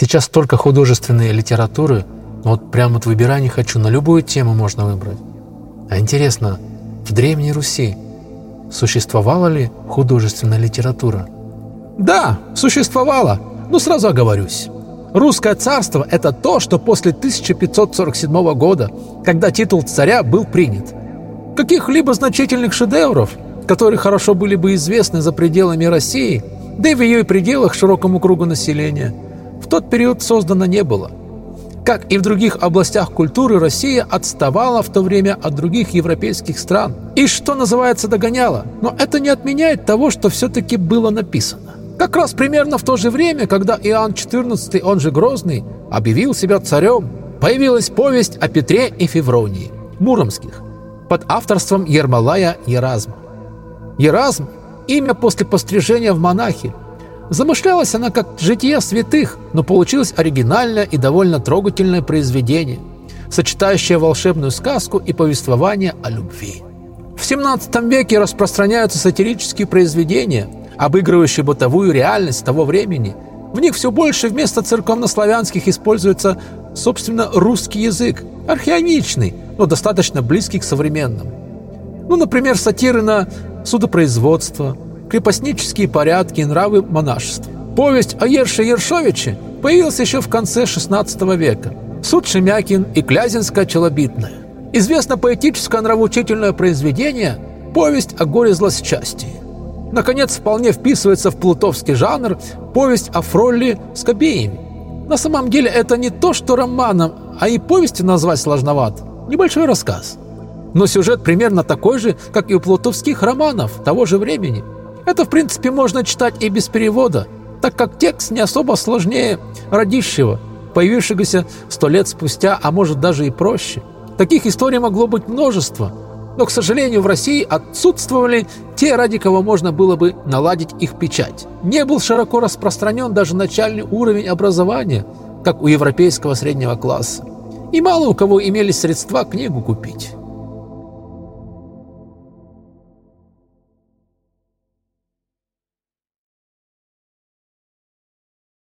Сейчас столько художественной литературы, вот прямо вот выбирай не хочу, на любую тему можно выбрать. А интересно, в Древней Руси существовала ли художественная литература? Да, существовала, но сразу оговорюсь. Русское царство – это то, что после 1547 года, когда титул царя был принят. Каких-либо значительных шедевров, которые хорошо были бы известны за пределами России, да и в ее пределах широкому кругу населения, тот период создано не было. Как и в других областях культуры, Россия отставала в то время от других европейских стран. И что называется догоняла. Но это не отменяет того, что все-таки было написано. Как раз примерно в то же время, когда Иоанн XIV, он же Грозный, объявил себя царем, появилась повесть о Петре и Февронии, муромских, под авторством Ермолая Еразма. Еразм – имя после пострижения в монахи. Замышлялась она как житие святых, но получилось оригинальное и довольно трогательное произведение, сочетающее волшебную сказку и повествование о любви. В XVII веке распространяются сатирические произведения – обыгрывающие бытовую реальность того времени. В них все больше вместо церковнославянских используется, собственно, русский язык, архаичный, но достаточно близкий к современному. Ну, например, сатиры на судопроизводство, крепостнические порядки и нравы монашества. Повесть о Ерше Ершовиче появилась еще в конце XVI века. Суд Шемякин и Клязинская челобитная. Известно поэтическое нравоучительное произведение «Повесть о горе злосчастии». Наконец, вполне вписывается в плутовский жанр повесть о Фролле с кобеями. На самом деле это не то, что романом, а и повестью назвать сложновато. Небольшой рассказ. Но сюжет примерно такой же, как и у плутовских романов того же времени. Это, в принципе, можно читать и без перевода, так как текст не особо сложнее родищего, появившегося сто лет спустя, а может даже и проще. Таких историй могло быть множество – но, к сожалению, в России отсутствовали те, ради кого можно было бы наладить их печать. Не был широко распространен даже начальный уровень образования, как у европейского среднего класса. И мало у кого имелись средства книгу купить.